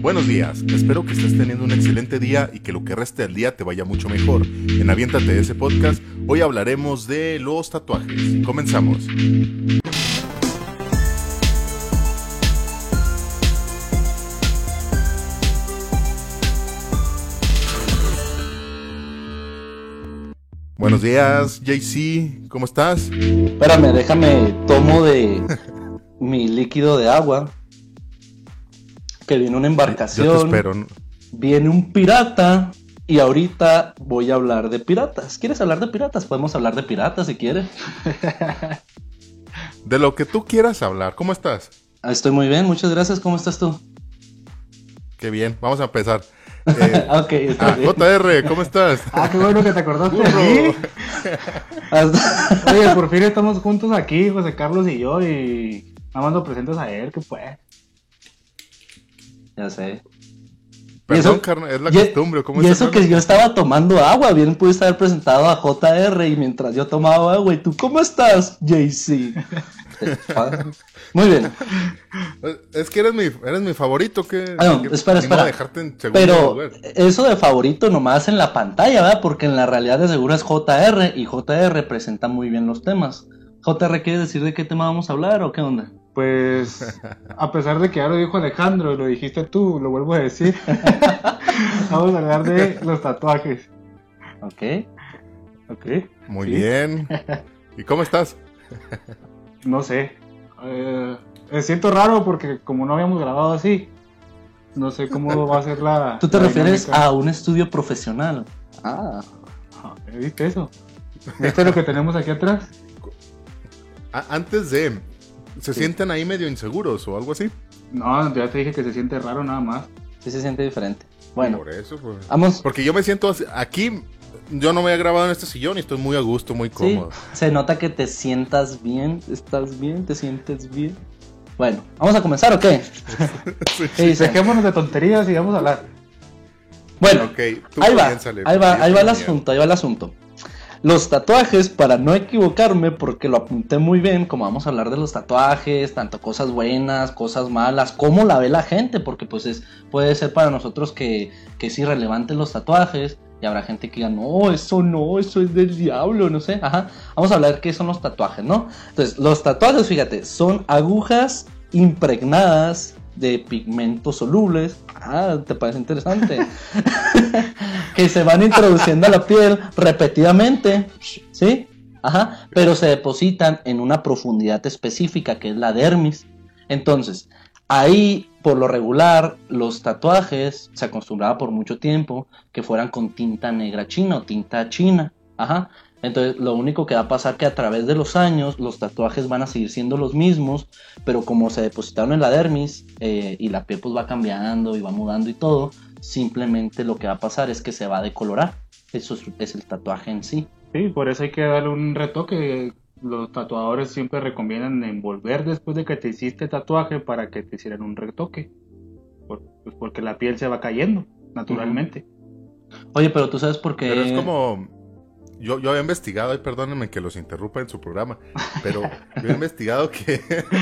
Buenos días, espero que estés teniendo un excelente día y que lo que reste del día te vaya mucho mejor. En Aviéntate ese podcast, hoy hablaremos de los tatuajes. Comenzamos. Buenos días, JC, ¿cómo estás? Espérame, déjame, tomo de mi líquido de agua. Que viene una embarcación. Yo te espero. Viene un pirata. Y ahorita voy a hablar de piratas. ¿Quieres hablar de piratas? Podemos hablar de piratas si quieres. de lo que tú quieras hablar. ¿Cómo estás? Ah, estoy muy bien, muchas gracias. ¿Cómo estás tú? Qué bien, vamos a empezar. Eh, ok, está ah, JR, ¿cómo estás? Ah, qué bueno que te acordaste de mí. Oye, por fin estamos juntos aquí, José Carlos y yo, y nada más presentes a él, que fue. Ya sé. Perdón, carnal, es la costumbre. ¿cómo y eso que yo estaba tomando agua, bien pudiste haber presentado a JR y mientras yo tomaba agua, y tú, ¿cómo estás, JC? Muy bien. Es que eres mi, eres mi favorito, que... Ah, espera, espera. Pero eso de favorito nomás en la pantalla, ¿verdad? Porque en la realidad de seguro es JR y JR presenta muy bien los temas. JR, ¿quieres decir de qué tema vamos a hablar o qué onda? Pues, a pesar de que ya lo dijo Alejandro y lo dijiste tú, lo vuelvo a decir. vamos a hablar de los tatuajes. Ok. Ok. Muy bien. ¿Y cómo estás? no sé. Eh, me siento raro porque como no habíamos grabado así, no sé cómo va a ser la... ¿Tú te refieres a un estudio profesional? Ah. ah. ¿Viste eso? ¿Viste lo que tenemos aquí atrás? Antes de... ¿Se sienten ahí medio inseguros o algo así? No, ya te dije que se siente raro nada más. Sí se siente diferente. Bueno. Por eso, pues. Vamos. Porque yo me siento aquí yo no me he grabado en este sillón y estoy muy a gusto, muy cómodo. se nota que te sientas bien, estás bien, te sientes bien. Bueno, ¿vamos a comenzar o qué? sí, Dejémonos de tonterías y vamos a hablar. Bueno, ahí, va, ahí va, ahí va el asunto, ahí va el asunto. Los tatuajes, para no equivocarme, porque lo apunté muy bien, como vamos a hablar de los tatuajes, tanto cosas buenas, cosas malas, cómo la ve la gente, porque pues es, puede ser para nosotros que, que es irrelevante los tatuajes, y habrá gente que diga, no, eso no, eso es del diablo, no sé. Ajá. Vamos a hablar qué son los tatuajes, ¿no? Entonces, los tatuajes, fíjate, son agujas impregnadas de pigmentos solubles. Ah, ¿te parece interesante? que se van introduciendo a la piel repetidamente, ¿sí? Ajá, pero se depositan en una profundidad específica que es la dermis. Entonces, Ahí, por lo regular, los tatuajes se acostumbraba por mucho tiempo que fueran con tinta negra china o tinta china. Ajá. Entonces, lo único que va a pasar que a través de los años los tatuajes van a seguir siendo los mismos, pero como se depositaron en la dermis eh, y la piel pues va cambiando y va mudando y todo, simplemente lo que va a pasar es que se va a decolorar. Eso es el tatuaje en sí. Sí, por eso hay que darle un retoque los tatuadores siempre recomiendan envolver después de que te hiciste tatuaje para que te hicieran un retoque. pues porque la piel se va cayendo, naturalmente. Oye, pero tú sabes por qué. Pero es como. Yo, yo había investigado, y perdónenme que los interrumpa en su programa, pero yo he investigado que.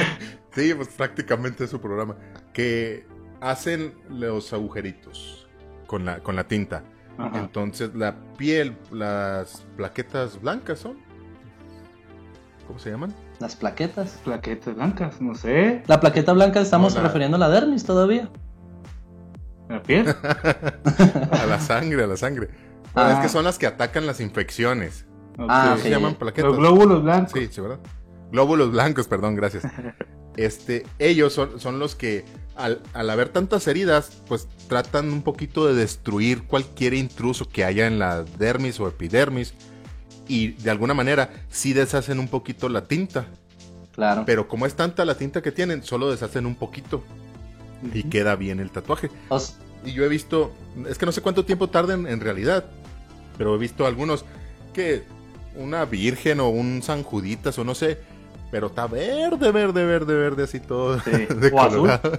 sí, pues prácticamente es su programa. Que hacen los agujeritos con la, con la tinta. Entonces la piel, las plaquetas blancas son ¿Cómo se llaman? Las plaquetas. Plaquetas blancas, no sé. La plaqueta blanca estamos refiriendo a la dermis todavía. ¿La piel? a la sangre, a la sangre. Es que son las que atacan las infecciones. Ah, se llaman plaquetas. Los glóbulos blancos. Sí, sí, ¿verdad? Glóbulos blancos, perdón, gracias. Este, ellos son, son los que al, al, haber tantas heridas, pues tratan un poquito de destruir cualquier intruso que haya en la dermis o epidermis y de alguna manera sí deshacen un poquito la tinta. Claro. Pero como es tanta la tinta que tienen, solo deshacen un poquito y queda bien el tatuaje. y yo he visto, es que no sé cuánto tiempo tarden en realidad, pero he visto algunos que una virgen o un San Juditas o no sé, pero está verde, verde, verde, verde, así todo de colorado.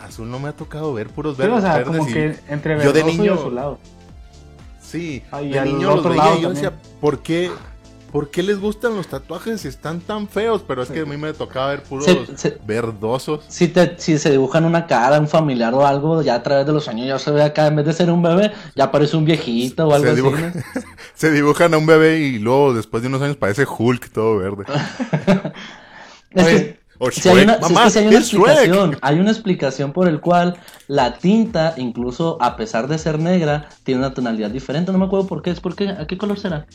Azul? no me ha tocado ver puros verdes. como que entre yo de niño, y lado. Sí, de niño los veía y yo decía, ¿por qué, ¿Por qué les gustan los tatuajes si están tan feos? Pero es que a mí me tocaba ver puros verdosos. Si, te, si se dibujan una cara, un familiar o algo, ya a través de los años ya se ve acá, en vez de ser un bebé, ya parece un viejito o algo así. se dibujan a un bebé y luego después de unos años parece Hulk todo verde. hay una, explicación, hay una explicación por el cual la tinta, incluso a pesar de ser negra, tiene una tonalidad diferente. No me acuerdo por qué. ¿Es porque ¿A qué color será?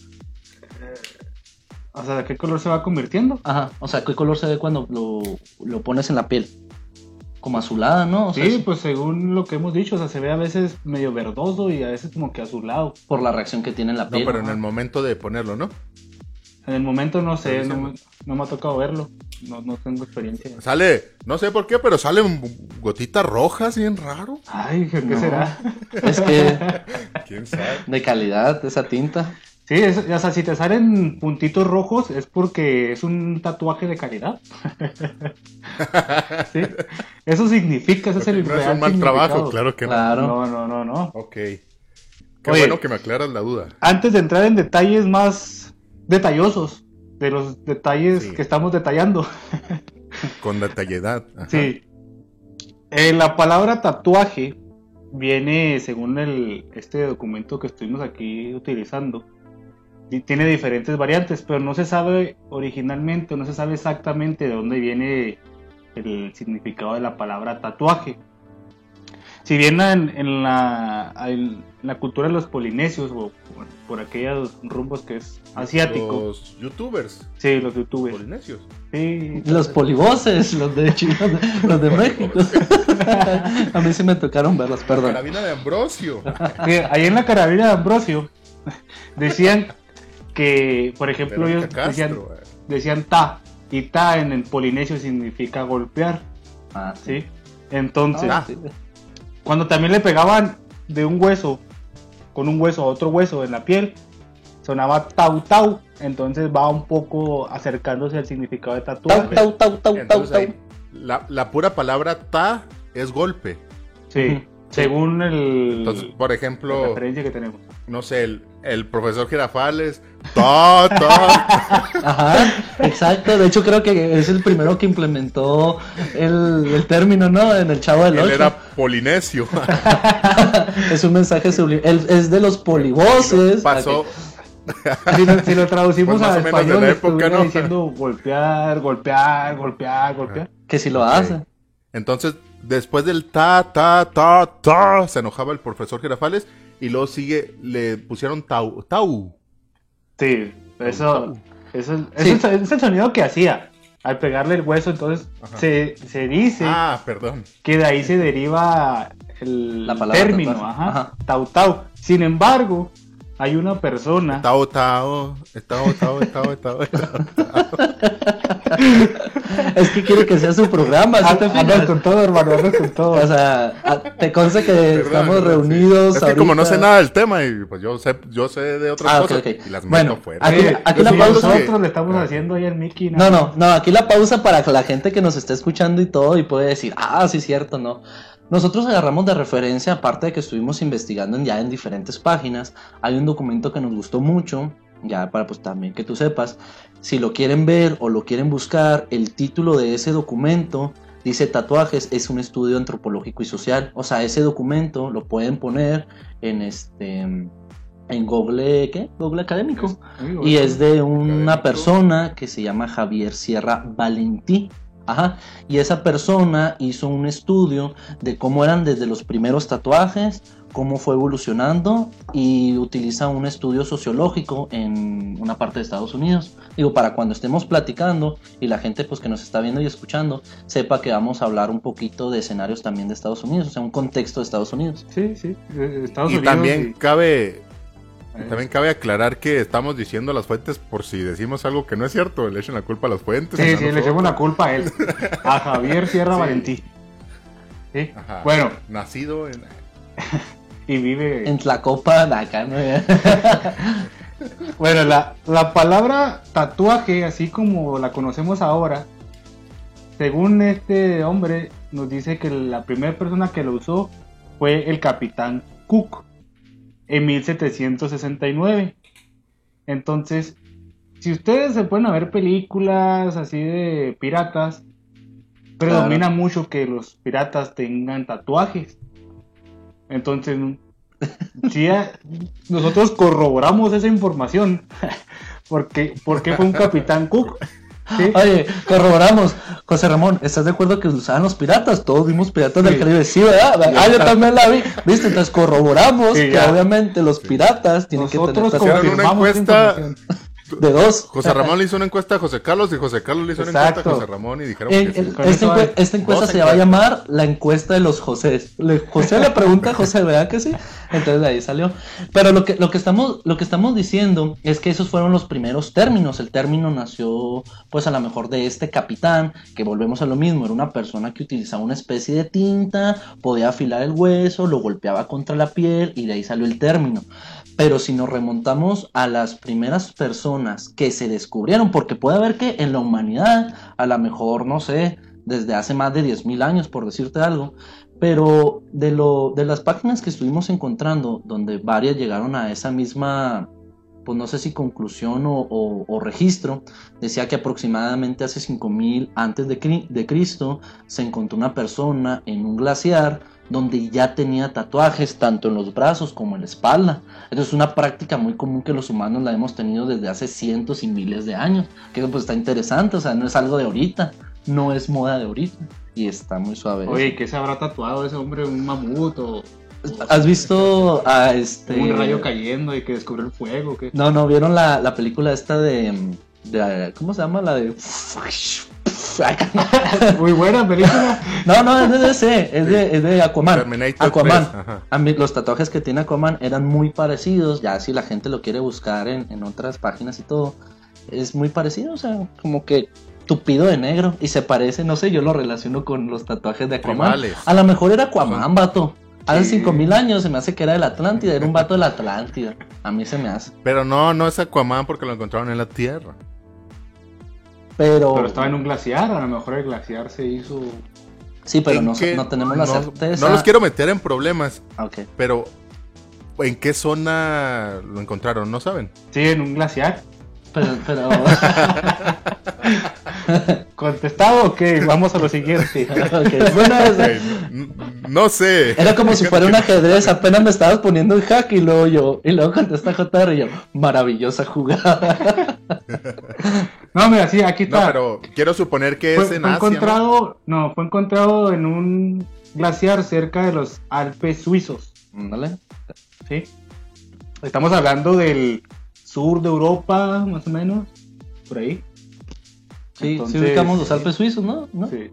O sea, ¿de qué color se va convirtiendo? Ajá, o sea, ¿qué color se ve cuando lo, pones en la piel? Como azulada, ¿no? sí, pues según lo que hemos dicho, o sea, se ve a veces medio verdoso y a veces como que azulado. Por la reacción que tiene en la piel. No, pero en el momento de ponerlo, ¿no? En el momento no sé, no, me ha tocado verlo. No, no tengo experiencia. Sale, no sé por qué, pero salen gotitas rojas, bien raro. Ay, ¿qué será? Es que. ¿Quién sabe? De calidad esa tinta. Sí, o sea, si te salen puntitos rojos es porque es un tatuaje de calidad. ¿Sí? Eso significa, ese es el No es un mal trabajo, claro que no. No, no, no, no. Ok. Qué bueno que me aclaras la duda. Antes de entrar en detalles más detallosos, de los detalles que estamos detallando. Con detalledad. Sí. Eh, la palabra tatuaje viene, según el, este documento que estuvimos aquí utilizando, tiene diferentes variantes, pero no se sabe originalmente, no se sabe exactamente de dónde viene el significado de la palabra tatuaje. Si bien en, la, la, cultura de los polinesios o por, aquellos rumbos que es asiático. Los youtubers. Sí, los youtubers. Polinesios. Sí. Los polivoces, los de los de, México. A mí sí me tocaron verlos, perdón. La carabina de Ambrosio. ahí en la carabina de Ambrosio decían que, por ejemplo, ellos decían, ta, y ta en el polinesio significa golpear. Ah, ¿sí? Entonces, ah. cuando también le pegaban de un hueso con un hueso a otro hueso en la piel, sonaba tau tau. Entonces va un poco acercándose al significado de tatuaje. Tau tau tau tau tau. La, la, pura palabra ta es golpe. Sí, según el. Entonces, por ejemplo. La referencia que tenemos. No sé, el, el profesor Girafales. Ta, ta. Ajá, exacto. De hecho, creo que es el primero que implementó el, el término, ¿no? En el Chavo del Él era polinesio. es un mensaje subliminal. Es de los polivoces. Pasó. Si lo, si lo, traducimos pues a español, de época, ¿no? diciendo golpear, golpear, golpear, golpear. Que si lo hace. Entonces, después del ta, ta, ta, ta, se enojaba el profesor Girafales y luego sigue, le pusieron tau. tau. Sí, eso, eso es, el sonido que hacía. Al pegarle el hueso, entonces se, se, dice ah, perdón. que de ahí se deriva el término, ajá, tau tau. Sin embargo, hay una persona. Tao, tao, tao, tao, tao, tao, Es que quiere que sea su programa. ¿sí te con todo, hermano, con todo. O sea, te consta que estamos reunidos. Es que como no sé nada del tema y pues yo sé, yo sé de otras ah, cosas y las bueno, meto fuera. Aquí, aquí la pausa. Nosotros le estamos haciendo ahí al Mickey. No, no, no, aquí la pausa para la gente que nos esté escuchando y todo y puede decir, ah, sí, cierto, no. Nosotros agarramos de referencia, aparte de que estuvimos investigando ya en diferentes páginas, hay un documento que nos gustó mucho, ya para pues también que tú sepas, si lo quieren ver o lo quieren buscar, el título de ese documento dice tatuajes es un estudio antropológico y social, o sea, ese documento lo pueden poner en este en Google, ¿qué? Google académico. y es de una persona que se llama Javier Sierra Valentí. Ajá. Y esa persona hizo un estudio de cómo eran desde los primeros tatuajes, cómo fue evolucionando y utiliza un estudio sociológico en una parte de Estados Unidos. Digo, para cuando estemos platicando y la gente pues que nos está viendo y escuchando sepa que vamos a hablar un poquito de escenarios también de Estados Unidos, o sea, un contexto de Estados Unidos. Sí, sí, Estados y También cabe también cabe aclarar que estamos diciendo las fuentes por si decimos algo que no es cierto, le echen la culpa a las fuentes. Sí, sí, le echamos la culpa a él, a Javier Sierra Valentí. ¿Sí? Bueno. Nacido en... y vive... En Tlacopa, acá, ¿no? bueno, la, la palabra tatuaje, así como la conocemos ahora, según este hombre, nos dice que la primera persona que lo usó fue el capitán Cook en 1769. Entonces, si ustedes se pueden ver películas así de piratas, predomina mucho que los piratas tengan tatuajes. Entonces, si nosotros corroboramos esa información. porque, porque fue un capitán Cook Oye, corroboramos. José Ramón, ¿estás de acuerdo que usaban los piratas? Todos vimos piratas del Caribe. Sí, ¿verdad? Ah, yo también la vi. ¿Viste? Entonces corroboramos que obviamente los piratas tienen que tener... Nosotros una encuesta de dos. José Ramón le hizo una encuesta a José Carlos y José Carlos le hizo una encuesta a José Ramón y dijeron que esta, esta, encuesta se va a llamar la encuesta de los José. José le pregunta a José, ¿verdad que sí? Entonces de ahí salió. Pero lo que, lo que estamos, lo que estamos diciendo es que esos fueron los primeros términos. El término nació, pues a lo mejor de este capitán, que volvemos a lo mismo, era una persona que utilizaba una especie de tinta, podía afilar el hueso, lo golpeaba contra la piel y de ahí salió el término. Pero si nos remontamos a las primeras personas que se descubrieron, porque puede haber que en la humanidad, a lo mejor, no sé, desde hace más de 10.000 años, por decirte algo, pero de, lo, de las páginas que estuvimos encontrando, donde varias llegaron a esa misma, pues no sé si conclusión o, registro, decía que aproximadamente hace 5.000 antes de, de Cristo se encontró una persona en un glaciar, donde ya tenía tatuajes tanto en los brazos como en la espalda. Esto es una práctica muy común que los humanos la hemos tenido desde hace cientos y miles de años. Que pues está interesante, o sea, no es algo de ahorita, no es moda de ahorita. Y está muy suave. Oye, ¿qué se habrá tatuado ese hombre? ¿Un mamut o...? ¿Has visto a este... Un rayo cayendo y que descubrió el fuego? ¿qué? No, no, ¿vieron la, la película esta de, de... ¿Cómo se llama? La de... Muy buena película. No, no, es de ese, es de, es de Aquaman. Aquaman. A mí, los tatuajes que tiene Aquaman eran muy parecidos. Ya si la gente lo quiere buscar en, en otras páginas y todo, es muy parecido. O sea, como que tupido de negro y se parece, no sé, yo lo relaciono con los tatuajes de Aquaman. A lo mejor era Aquaman, vato. Hace cinco mil años se me hace que era de la Atlántida, era un vato de la Atlántida. A mí se me hace. Pero no, no es Aquaman porque lo encontraron en la Tierra. Pero... pero estaba en un glaciar, a lo mejor el glaciar se hizo... Sí, pero no, no, tenemos la certeza. No los quiero meter en problemas. Okay. Pero, ¿en qué zona lo encontraron? ¿No saben? Sí, en un glaciar. Pero, pero... ¿Contestado o qué? Vamos a lo siguiente. no, sé. Era como si fuera un ajedrez, apenas me estabas poniendo el hack y luego yo, y luego contesta JR y yo, maravillosa jugada. no, mira, sí, aquí está. No, pero quiero suponer que es en fue encontrado, ¿no? fue encontrado en un glaciar cerca de los Alpes suizos. ¿Vale? Sí. Estamos hablando del sur de Europa, más o menos, por ahí. Sí, sí ubicamos los Alpes suizos, ¿no? Sí.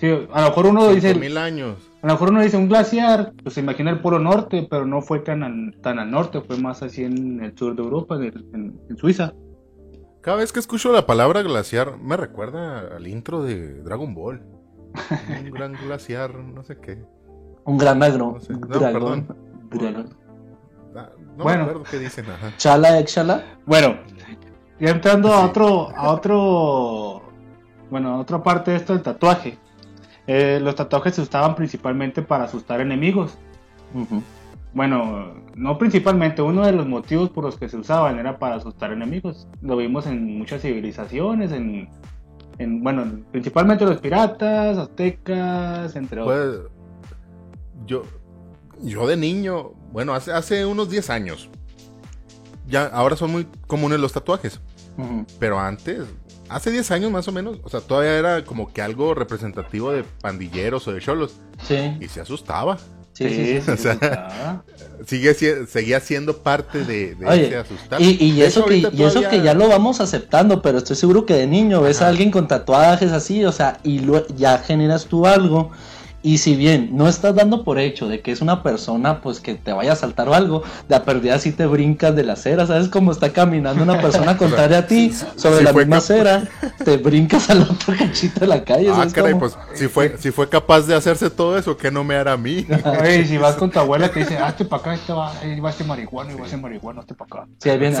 sí. a lo mejor uno dice... mil años. A lo mejor uno dice un glaciar, pues se imagina el Polo Norte, pero no fue tan al, tan al norte, fue más así en el sur de Europa, en, Suiza. Cada vez que escucho la palabra glaciar, me recuerda al intro de Dragon Ball. un gran glaciar, no sé qué. Un gran negro. No, perdón. Ah, no bueno. me acuerdo qué dicen. Chala, exhala. Bueno, y entrando a otro, a otro, bueno, otra parte de esto del tatuaje. Eh, los tatuajes se usaban principalmente para asustar enemigos. Bueno, no principalmente, uno de los motivos por los que se usaban era para asustar enemigos. Lo vimos en muchas civilizaciones, en, en bueno, principalmente los piratas, aztecas, entre otros. Pues, yo, yo de niño, bueno, hace, hace unos 10 años, ya ahora son muy comunes los tatuajes. Pero antes, hace 10 años más o menos, o sea, todavía era como que algo representativo de pandilleros o de cholos. Sí. Y se asustaba. Sí, sí, sí. o sea, sigue, seguía siendo parte de, ese asustar. Y, eso, que, y eso que ya lo vamos aceptando, pero estoy seguro que de niño ves a alguien con tatuajes así, o sea, y ya generas tú algo y si bien no estás dando por hecho de que es una persona pues que te vaya a saltar o algo, de a perdida si te brincas de la acera, ¿sabes cómo está caminando una persona contraria a ti sobre la misma acera? Te brincas al otro cachito de la calle. Ah, caray, pues si fue, si fue capaz de hacerse todo eso, ¿qué no me hará a mí? Oye, si vas con tu abuela que dice, hazte para acá, este va, ahí va este marihuana, y va a ser marihuana, hazte para acá. Sí, ahí viene.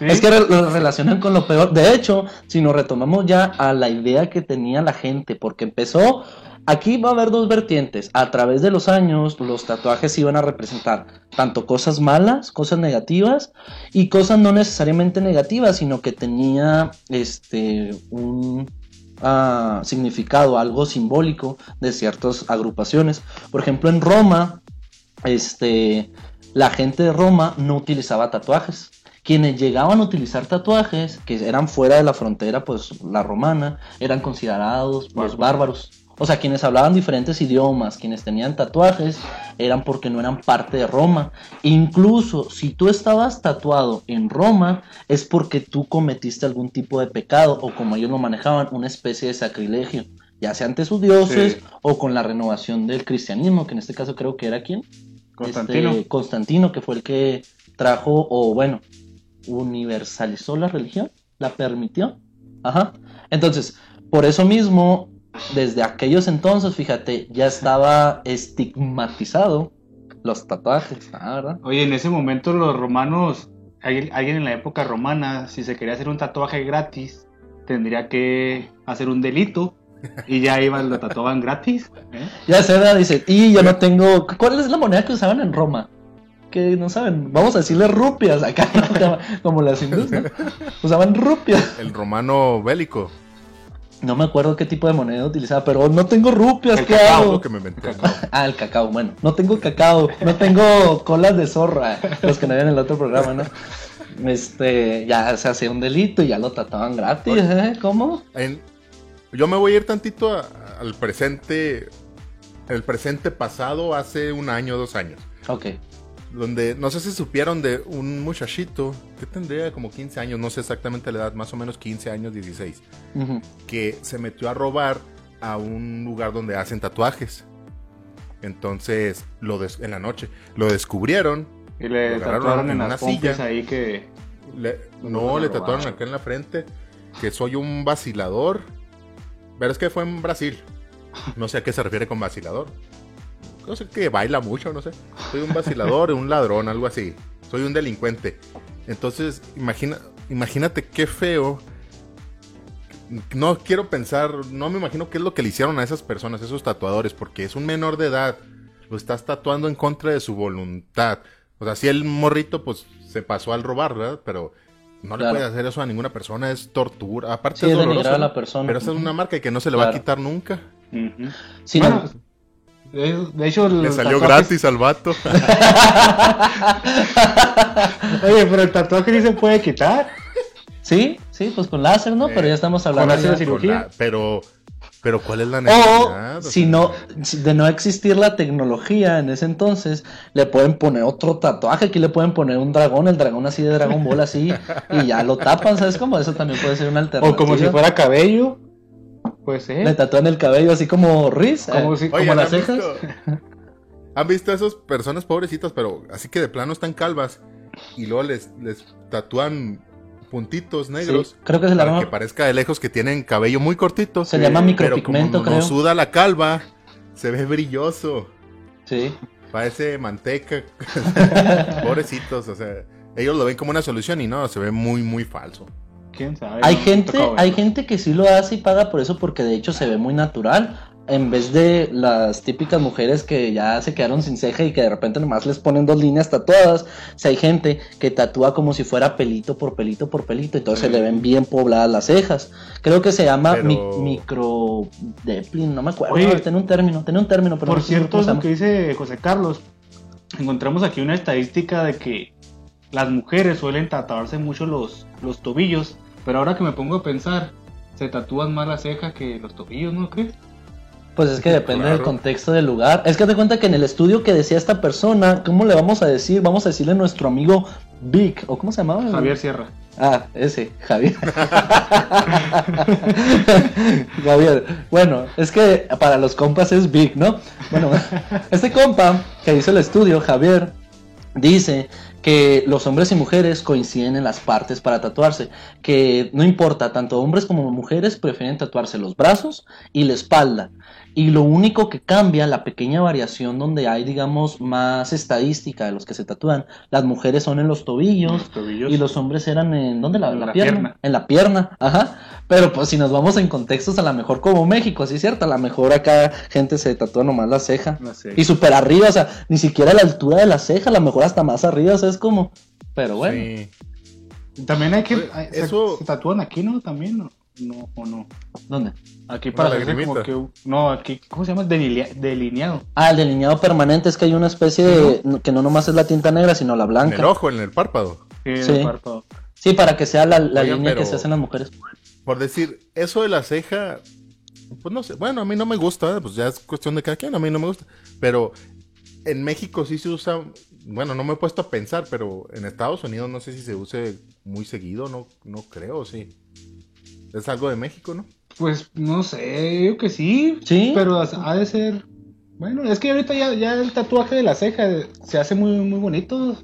Es que lo relacionan con lo peor. De hecho, si nos retomamos ya a la idea que tenía la gente, porque empezó Aquí va a haber dos vertientes. A través de los años, los tatuajes iban a representar tanto cosas malas, cosas negativas y cosas no necesariamente negativas, sino que tenía este un ah, significado, algo simbólico de ciertas agrupaciones. Por ejemplo, en Roma, este, la gente de Roma no utilizaba tatuajes. Quienes llegaban a utilizar tatuajes, que eran fuera de la frontera, pues la romana, eran considerados pues, bárbaros. O sea, quienes hablaban diferentes idiomas, quienes tenían tatuajes, eran porque no eran parte de Roma. Incluso si tú estabas tatuado en Roma, es porque tú cometiste algún tipo de pecado o como ellos lo manejaban, una especie de sacrilegio, ya sea ante sus dioses o con la renovación del cristianismo, que en este caso creo que era quién? Constantino. Este, Constantino, que fue el que trajo, o bueno, universalizó la religión, la permitió. Ajá. Entonces, por eso mismo desde aquellos entonces, fíjate, ya estaba estigmatizado los tatuajes, ah, ¿verdad? Oye, en ese momento los romanos, alguien en la época romana, si se quería hacer un tatuaje gratis, tendría que hacer un delito y ya iban, lo tatuaban gratis. ¿eh? Ya se da, dice, y yo no tengo, ¿cuál es la moneda que usaban en Roma? Que no saben, vamos a decirle rupias acá, como las hindúes, Usaban rupias. El romano bélico. No me acuerdo qué tipo de moneda utilizaba, pero no tengo rupias, ¿qué hago? que me ah, el cacao, bueno, no tengo cacao, no tengo colas de zorra, los que no habían en el otro programa, ¿no? Este, ya se hacía un delito y ya lo trataban gratis, ¿eh? ¿Cómo? yo me voy a ir tantito al presente, el presente pasado hace un año, dos años. Ok donde no sé si supieron de un muchachito que tendría como 15 años, no sé exactamente la edad, más o menos 15 años, 16, que se metió a robar a un lugar donde hacen tatuajes. Entonces, lo en la noche, lo descubrieron. Y le tatuaron en, una silla. ahí que... no, le tatuaron acá en la frente que soy un vacilador. Pero es que fue en Brasil. No sé a qué se refiere con vacilador no sé, que baila mucho, no sé. Soy un vacilador, un ladrón, algo así. Soy un delincuente. Entonces, imagina, imagínate qué feo. No quiero pensar, no me imagino qué es lo que le hicieron a esas personas, esos tatuadores, porque es un menor de edad. Lo estás tatuando en contra de su voluntad. O sea, si el morrito, pues se pasó al robar, ¿verdad? Pero no le puede hacer eso a ninguna persona, es tortura. Aparte es doloroso. A la persona. Pero esa es una marca que no se le va a quitar nunca. Sí, no, de hecho, le salió gratis al vato. Oye, pero el tatuaje ni se puede quitar. Sí, sí, pues con láser, ¿no? pero ya estamos hablando de cirugía. pero, pero ¿cuál es la necesidad? O, si no, de no existir la tecnología en ese entonces, le pueden poner otro tatuaje. Aquí le pueden poner un dragón, el dragón así de Dragon Ball así, y ya lo tapan, ¿sabes cómo? Eso también puede ser una alternativa. O como si fuera cabello. Pues sí. Le tatúan el cabello así como Riz, como, si, como las cejas. ¿Han visto a esas personas pobrecitas, pero así que de plano están calvas? Y luego les, les tatúan puntitos negros. creo que se para que parezca de lejos que tienen cabello muy cortito. Se llama micropigmento, pero como no, suda la calva, se ve brilloso. Sí. Parece manteca. Pobrecitos, o sea, ellos lo ven como una solución y no, se ve muy, muy falso. Hay gente, hay gente que sí lo hace y paga por eso porque de hecho se ve muy natural. En vez de las típicas mujeres que ya se quedaron sin ceja y que de repente nomás les ponen dos líneas tatuadas, si hay gente que tatúa como si fuera pelito por pelito por pelito, entonces se le ven bien pobladas las cejas. Creo que se llama micro no me acuerdo, tiene un término, tiene un término. Pero por cierto, lo que dice José Carlos, encontramos aquí una estadística de que las mujeres suelen tatuarse mucho los, los tobillos pero ahora que me pongo a pensar, se tatúan más la ceja que los tobillos, ¿no crees? Pues es que depende del contexto del lugar. Es que te cuenta que en el estudio que decía esta persona, ¿cómo le vamos a decir? Vamos a decirle a nuestro amigo Vic, ¿o cómo se llamaba? Javier Sierra. Ah, ese, Javier. Javier. Bueno, es que para los compas es Vic, ¿no? Bueno, este compa que hizo el estudio, Javier, dice que los hombres y mujeres coinciden en las partes para tatuarse, que no importa, tanto hombres como mujeres prefieren tatuarse los brazos y la espalda. Y lo único que cambia, la pequeña variación donde hay, digamos, más estadística de los que se tatúan, las mujeres son en los tobillos, y los hombres eran en, ¿dónde? La, la, pierna. En la pierna, ajá. Pero pues si nos vamos en contextos, a lo mejor como México, sí es cierto, a lo mejor acá gente se tatúa nomás la ceja. Y súper arriba, o sea, ni siquiera a la altura de la ceja, a lo mejor hasta más arriba, o sea, es como... Pero bueno. También hay que... eso... Se, tatúan aquí, ¿no? También, ¿no? No, o no. ¿Dónde? Aquí para la como que. No, aquí, ¿cómo se llama? delineado. Ah, el delineado permanente es que hay una especie de. que no nomás es la tinta negra, sino la blanca. En el ojo, en el párpado. Sí, en el párpado. Sí, para que sea la, línea que se hacen las mujeres. Por decir, eso de la ceja. Pues no sé. Bueno, a mí no me gusta, pues ya es cuestión de cada quien, a mí no me gusta. Pero en México sí se usa. Bueno, no me he puesto a pensar, pero en Estados Unidos no sé si se use muy seguido, no, no creo, sí. Es algo de México, ¿no? Pues no sé, yo que sí. Sí. Pero ha de ser. Bueno, es que ahorita ya, ya el tatuaje de la ceja se hace muy, muy bonito.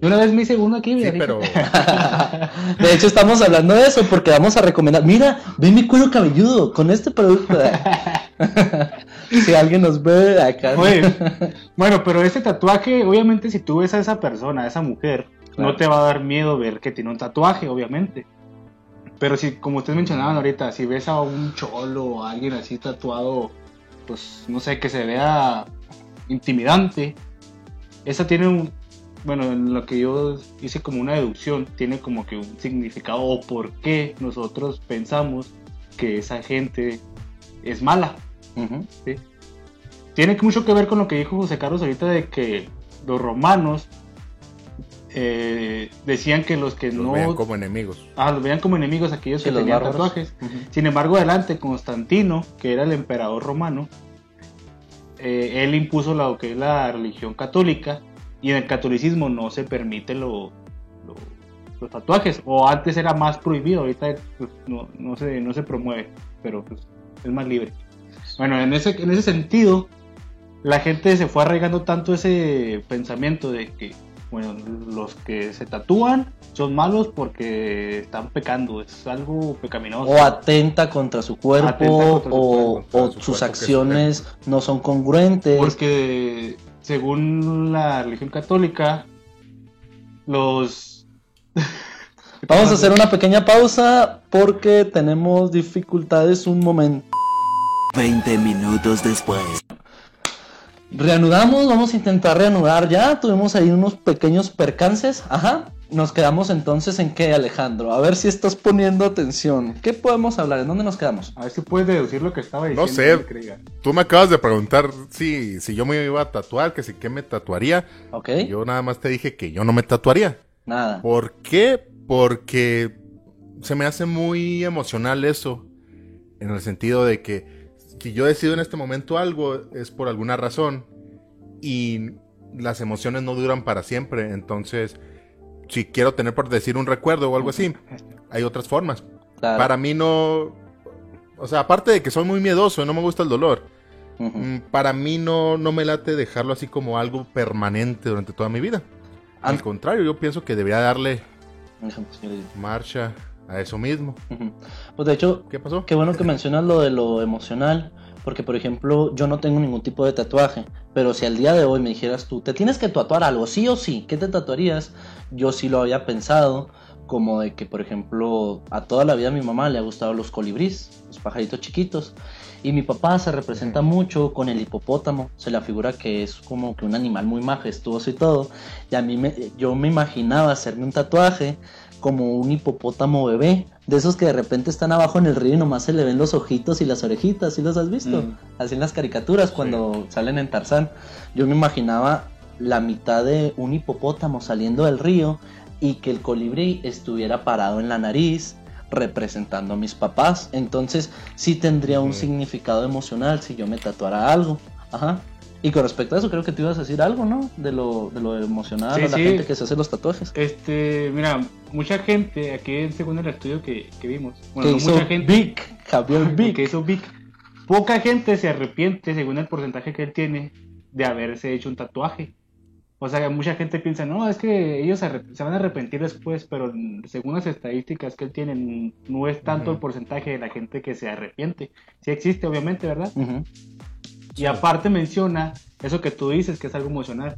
Yo una vez me hice uno aquí, sí, pero... De hecho, estamos hablando de eso porque vamos a recomendar. Mira, ve mi cuero cabelludo con este producto. si alguien nos ve acá. bueno, pero ese tatuaje, obviamente, si tú ves a esa persona, a esa mujer, no te va a dar miedo ver que tiene un tatuaje, obviamente. Pero si, como ustedes mencionaban ahorita, si ves a un cholo o a alguien así tatuado, pues no sé, que se vea intimidante, esa tiene un, bueno, en lo que yo hice como una deducción, tiene como que un significado o por qué nosotros pensamos que esa gente es mala. Tiene mucho que ver con lo que dijo José Carlos ahorita de que los romanos eh, decían que los que no. veían como enemigos. Ah, los veían como enemigos aquellos que, tenían tatuajes. Sin embargo, adelante, Constantino, que era el emperador romano, eh, él impuso lo que es la religión católica y en el catolicismo no se permite lo, los tatuajes. O antes era más prohibido, ahorita pues, no, no, se, no se promueve, pero pues, es más libre. Bueno, en ese, en ese sentido, la gente se fue arraigando tanto ese pensamiento de que bueno, los que se tatúan son malos porque están pecando, es algo pecaminoso. O atenta contra su cuerpo, o, sus acciones no son congruentes. Porque según la religión católica, los... Vamos a hacer una pequeña pausa porque tenemos dificultades un momento. 20 minutos después. Reanudamos, vamos a intentar reanudar ya. Tuvimos ahí unos pequeños percances. Ajá. Nos quedamos entonces en qué, Alejandro. A ver si estás poniendo atención. ¿Qué podemos hablar? ¿En dónde nos quedamos? A ver si puedes deducir lo que estaba diciendo. No sé. Tú me acabas de preguntar si, si yo me iba a tatuar, que si qué me tatuaría. Ok. Yo nada más te dije que yo no me tatuaría. Nada. ¿Por qué? Porque se me hace muy emocional eso. En el sentido de que si yo decido en este momento algo es por alguna razón y las emociones no duran para siempre. Entonces, si quiero tener por decir un recuerdo o algo así, hay otras formas. Para mí no, o sea, aparte de que soy muy miedoso y no me gusta el dolor, mm, para mí no, no me late dejarlo así como algo permanente durante toda mi vida. Al contrario, yo pienso que debería darle marcha a eso mismo. Pues de hecho, ¿qué pasó? Qué bueno que mencionas lo de lo emocional, porque por ejemplo, yo no tengo ningún tipo de tatuaje, pero si al día de hoy me dijeras tú, te tienes que tatuar algo, sí o sí, ¿qué te tatuarías? Yo sí lo había pensado, como de que por ejemplo, a toda la vida a mi mamá le ha gustado los colibríes, los pajaritos chiquitos. Y mi papá se representa mucho con el hipopótamo, se le figura que es como que un animal muy majestuoso y todo. Y a mí me, yo me imaginaba hacerme un tatuaje como un hipopótamo bebé, de esos que de repente están abajo en el río y nomás se le ven los ojitos y las orejitas, ¿sí los has visto? Mm. Así en las caricaturas cuando salen en Tarzán. Yo me imaginaba la mitad de un hipopótamo saliendo del río y que el colibrí estuviera parado en la nariz representando a mis papás. Entonces sí tendría un significado emocional si yo me tatuara algo. Ajá. Y con respecto a eso, creo que te ibas a decir algo, ¿no? De lo, de lo emocional a la gente que se hace los tatuajes. Este, mira, mucha gente, aquí según el estudio que, que vimos, bueno, mucha gente. Vic, Javier Vic. Que hizo Vic. Poca gente se arrepiente, según el porcentaje que él tiene, de haberse hecho un tatuaje. O sea, mucha gente piensa, no, es que ellos se, van a arrepentir después, pero según las estadísticas que él tiene, no es tanto el porcentaje de la gente que se arrepiente. Sí existe, obviamente, ¿verdad? Y aparte menciona eso que tú dices, que es algo emocional.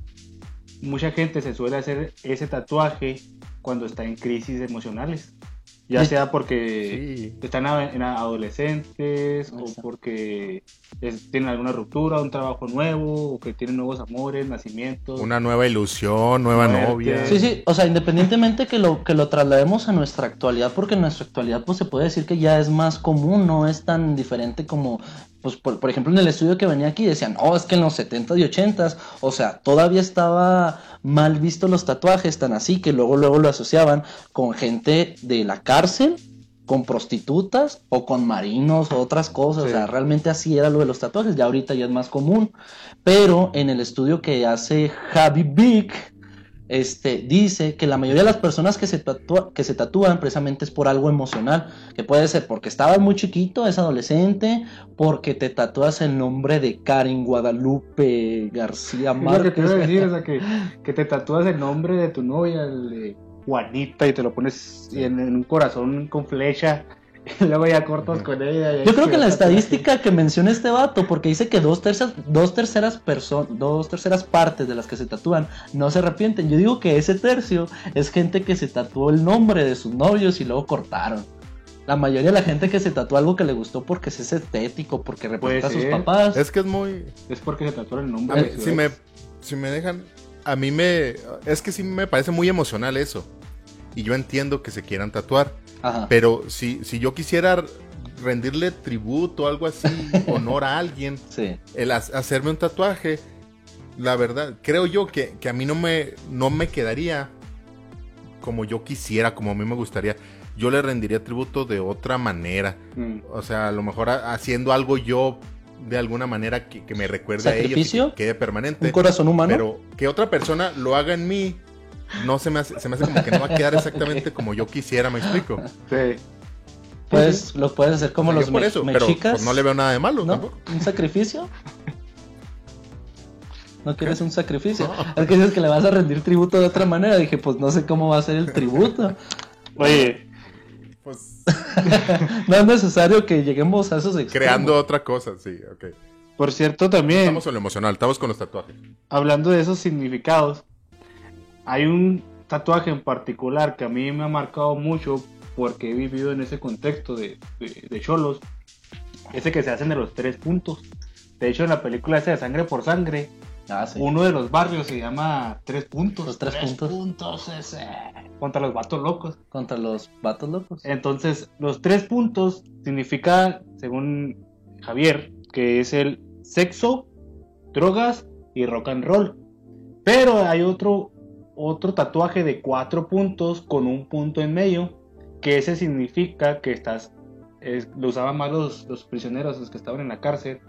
Mucha gente se suele hacer ese tatuaje cuando está en crisis emocionales. Ya sea porque están en adolescentes o porque tienen alguna ruptura, un trabajo nuevo o que tienen nuevos amores, nacimientos. Una nueva ilusión, nueva novia. Sí, sí, o sea, independientemente que lo, que lo traslademos a nuestra actualidad, porque en nuestra actualidad pues se puede decir que ya es más común, no es tan diferente como pues por, por, ejemplo en el estudio que venía aquí decían, no, es que en los 70s y 80s, o sea, todavía estaba mal visto los tatuajes, tan así que luego luego lo asociaban con gente de la cárcel, con prostitutas o con marinos o otras cosas, o sea, realmente así era lo de los tatuajes, ya ahorita ya es más común, pero en el estudio que hace Javi Big, este, dice que la mayoría de las personas que se, que se tatúan precisamente es por algo emocional, que puede ser porque estabas muy chiquito, es adolescente, porque te tatúas el nombre de Karen Guadalupe García Márquez. Que te decir, o sea, que, te tatúas el nombre de tu novia, el de Juanita, y te lo pones en un corazón con flecha luego ya cortas con ella. Yo creo que la estadística que menciona este vato, porque dice que dos terceras, dos terceras personas, dos terceras partes de las que se tatúan no se arrepienten. Yo digo que ese tercio es gente que se tatuó el nombre de sus novios y luego cortaron. La mayoría de la gente que se tatúa algo que le gustó porque es estético, porque representa a sus papás. Es que es muy. Es porque se tatuó el nombre. si, me, si me dejan. A mí me. Es que sí me parece muy emocional eso. Y yo entiendo que se quieran tatuar. Pero si, si yo quisiera rendirle tributo o algo así, honor a alguien, el hacerme un tatuaje, la verdad, creo yo que, a mí no me, no me quedaría como yo quisiera, como a mí me gustaría. Yo le rendiría tributo de otra manera. Mm. O sea, a lo mejor haciendo algo yo de alguna manera que, me recuerde a ella, que quede permanente. Un corazón humano. Pero que otra persona lo haga en mí no se me hace, se me hace como que no va a quedar exactamente como yo quisiera, ¿me explico? Sí. Pues lo puedes hacer como los por eso, pero pues, no le veo nada de malo ¿No? ¿Un sacrificio? ¿No quieres un sacrificio? Es que dices que le vas a rendir tributo de otra manera. Dije, pues no sé cómo va a ser el tributo. Oye, pues. no es necesario que lleguemos a esos extremos. Creando otra cosa, sí, ok. Por cierto, también. Estamos en lo emocional, estamos con los tatuajes. Hablando de esos significados, hay un tatuaje en particular que a mí me ha marcado mucho porque he vivido en ese contexto de, cholos. Ese que se hacen de los tres puntos. De hecho, en la película esa de Sangre por Sangre, ah, uno de los barrios se llama Tres Puntos. Los Tres, puntos. puntos ese. Contra los vatos locos. Contra los vatos locos. Entonces, los tres puntos significa, según Javier, que es el sexo, drogas y rock and roll. Pero hay otro otro tatuaje de cuatro puntos con un punto en medio, que ese significa que estás, lo usaban más los, los, prisioneros, los que estaban en la cárcel,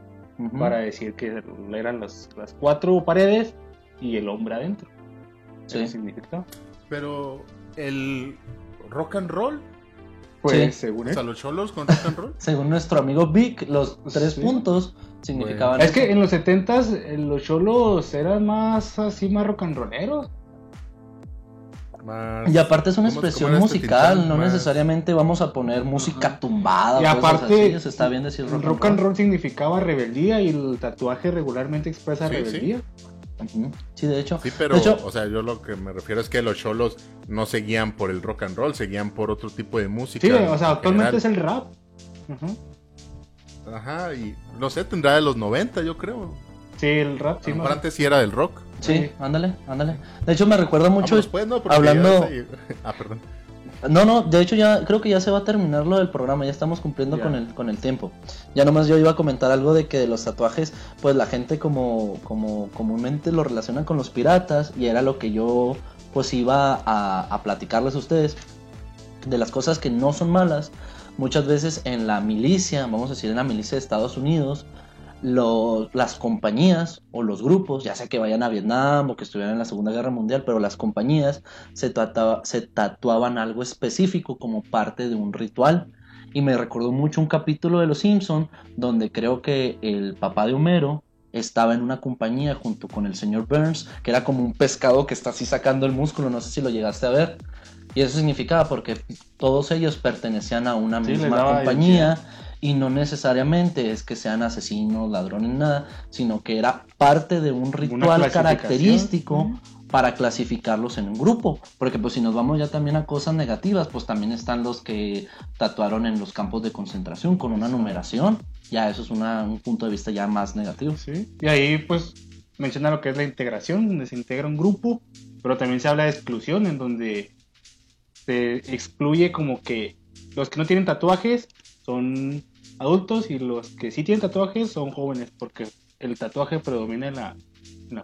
para decir que eran las, las, cuatro paredes y el hombre adentro. Sí. significa. Pero el rock and roll pues según los cholos con rock and roll. según nuestro amigo Vic, los tres puntos significaban. Es que en los setentas eh, los cholos eran más así más rock and rolleros y aparte es una expresión musical, no necesariamente vamos a poner música tumbada. Y aparte, está bien decir rock, rock and roll. significaba rebeldía y el tatuaje regularmente expresa rebeldía. Sí. de hecho. Sí, pero, o sea, yo lo que me refiero es que los cholos no seguían por el rock and roll, seguían por otro tipo de música. Sí, o sea, actualmente es el rap. Ajá, y no sé, tendrá de los 90, yo creo. Sí, el rap, sí. antes sí era del rock. Sí, ándale, ándale. De hecho, me recuerda mucho. hablando. ah, perdón. No, no, de hecho ya creo que ya se va a terminar lo del programa, ya estamos cumpliendo con el con el tiempo. Ya nomás yo iba a comentar algo de que de los tatuajes, pues la gente como como comúnmente lo relaciona con los piratas y era lo que yo pues iba a, a platicarles a ustedes de las cosas que no son malas. Muchas veces en la milicia, vamos a decir en la milicia de Estados Unidos, las compañías o los grupos, ya sea que vayan a Vietnam o que estuvieran en la Segunda Guerra Mundial, pero las compañías se, se tatuaban algo específico como parte de un ritual. Y me recordó mucho un capítulo de Los Simpson donde creo que el papá de Homero estaba en una compañía junto con el señor Burns, que era como un pescado que está así sacando el músculo, no sé si lo llegaste a ver. Y eso significaba porque todos ellos pertenecían a una misma compañía y no necesariamente es que sean asesinos, ladrones, nada, sino que era parte de un ritual característico para clasificarlos en un grupo. Porque pues si nos vamos ya también a cosas negativas, pues también están los que tatuaron en los campos de concentración con una numeración. Ya eso es un punto de vista ya más negativo. Sí. Y ahí pues menciona lo que es la integración, donde se integra un grupo, pero también se habla de exclusión, en donde se excluye como que los que no tienen tatuajes son adultos y los que sí tienen tatuajes son jóvenes, porque el tatuaje predomina en la,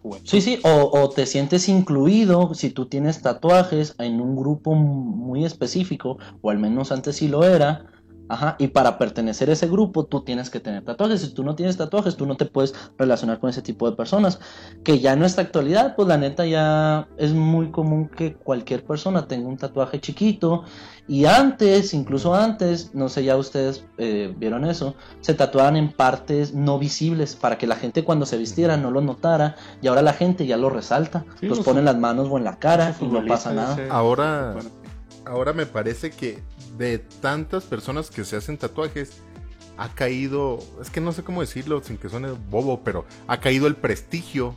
juventud. Sí, sí, o, o, te sientes incluido si tú tienes tatuajes en un grupo muy específico, o al menos antes sí lo era, Ajá, y para pertenecer a ese grupo tú tienes que tener tatuajes. Si tú no tienes tatuajes, tú no te puedes relacionar con ese tipo de personas. Que ya en nuestra actualidad, pues la neta ya es muy común que cualquier persona tenga un tatuaje chiquito. Y antes, incluso antes, no sé ya ustedes eh, vieron eso, se tatuaban en partes no visibles para que la gente cuando se vistiera no lo notara. Y ahora la gente ya lo resalta. los pone en las manos o en la cara y no pasa nada. Ahora, ahora me parece que de tantas personas que se hacen tatuajes, ha caído, es que no sé cómo decirlo sin que suene bobo, pero ha caído el prestigio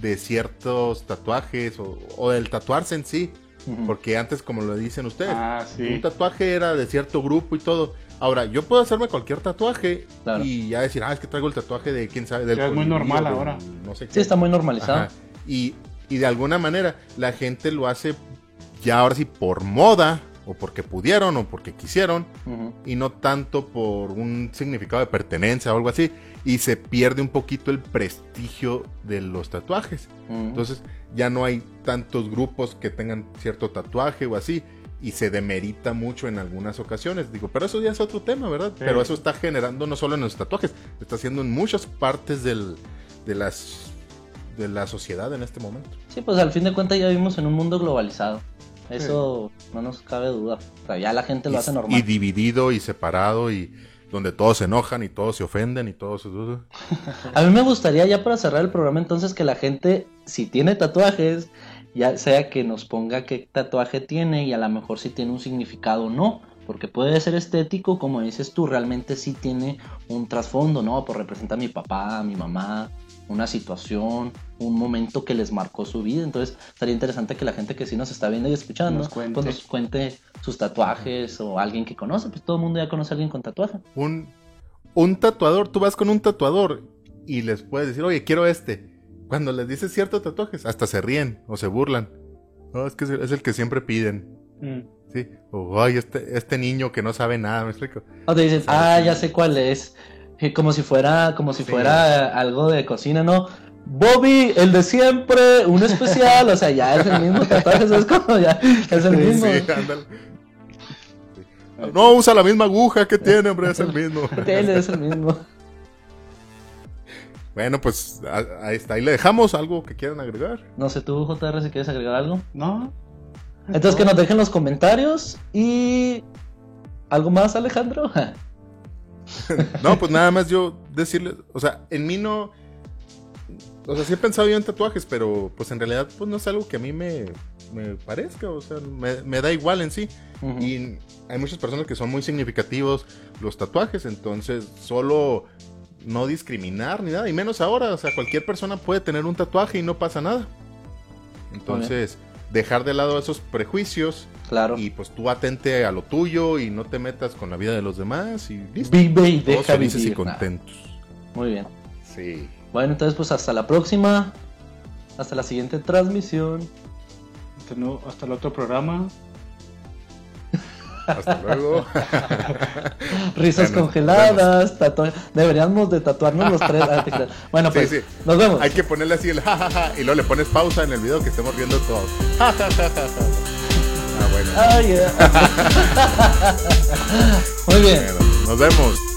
de ciertos tatuajes o, del tatuarse en sí. Porque antes, como lo dicen ustedes, ah, un tatuaje era de cierto grupo y todo. Ahora, yo puedo hacerme cualquier tatuaje y ya decir, ah, es que traigo el tatuaje de quién sabe, del. es muy normal ahora. No sé sí, está muy normalizado. Y, y de alguna manera, la gente lo hace ya ahora sí por moda o porque pudieron o porque quisieron y no tanto por un significado de pertenencia o algo así y se pierde un poquito el prestigio de los tatuajes. Entonces ya no hay tantos grupos que tengan cierto tatuaje o así y se demerita mucho en algunas ocasiones. Digo, pero eso ya es otro tema, ¿verdad? Pero eso está generando no solo en los tatuajes, está haciendo en muchas partes del, de las de la sociedad en este momento. Sí, pues al fin de cuentas ya vivimos en un mundo globalizado. Eso no nos cabe duda. O sea, ya la gente lo hace normal. Y dividido y separado y donde todos se enojan y todos se ofenden y todos se... A mí me gustaría ya para cerrar el programa entonces que la gente, si tiene tatuajes, ya sea que nos ponga qué tatuaje tiene y a lo mejor si tiene un significado o no. Porque puede ser estético, como dices tú, realmente sí tiene un trasfondo, ¿no? Por representar a mi papá, a mi mamá, una situación, un momento que les marcó su vida. Entonces, estaría interesante que la gente que sí nos está viendo y escuchando nos cuente, pues nos cuente sus tatuajes o alguien que conoce. Pues todo el mundo ya conoce a alguien con tatuaje. Un, un tatuador, tú vas con un tatuador y les puedes decir, oye, quiero este. Cuando les dices ciertos tatuajes, hasta se ríen o se burlan. No, es que es el que siempre piden. Mm. Sí. O, ay, este, este niño que no sabe nada, me explico. O te dicen, ah, ya sé cuál es. Como si fuera, como si fuera algo de cocina, ¿no? Bobby, el de siempre, un especial, o sea, ya es el mismo tatuaje, es como ya es el mismo. No usa la misma aguja que tiene, hombre, es el mismo. Tiene, es el mismo. Bueno, pues ahí está, ahí le dejamos algo que quieran agregar. No sé tú, JR, si quieres agregar algo. No. Entonces que nos dejen los comentarios y... ¿Algo más, Alejandro? no, pues nada más yo decirle, o sea, en mí no... O sea, sí he pensado yo en tatuajes, pero pues en realidad pues no es algo que a mí me, me parezca, o sea, me, da igual en sí. Y hay muchas personas que son muy significativos los tatuajes, entonces solo no discriminar ni nada, y menos ahora, o sea, cualquier persona puede tener un tatuaje y no pasa nada. Entonces, dejar de lado esos prejuicios. Claro. Y pues tú atente a lo tuyo y no te metas con la vida de los demás y listo. Vive y deja felices y contentos. Muy bien. Sí. Bueno, entonces pues hasta la próxima. Hasta la siguiente transmisión. Hasta el otro programa. Hasta luego. Risas congeladas, deberíamos de tatuarnos los tres. Ah, bueno, pues nos vemos. Hay que ponerle así el jajaja y luego le pones pausa en el video que estemos viendo todos. ah, bueno. Ah, Muy bien. nos vemos.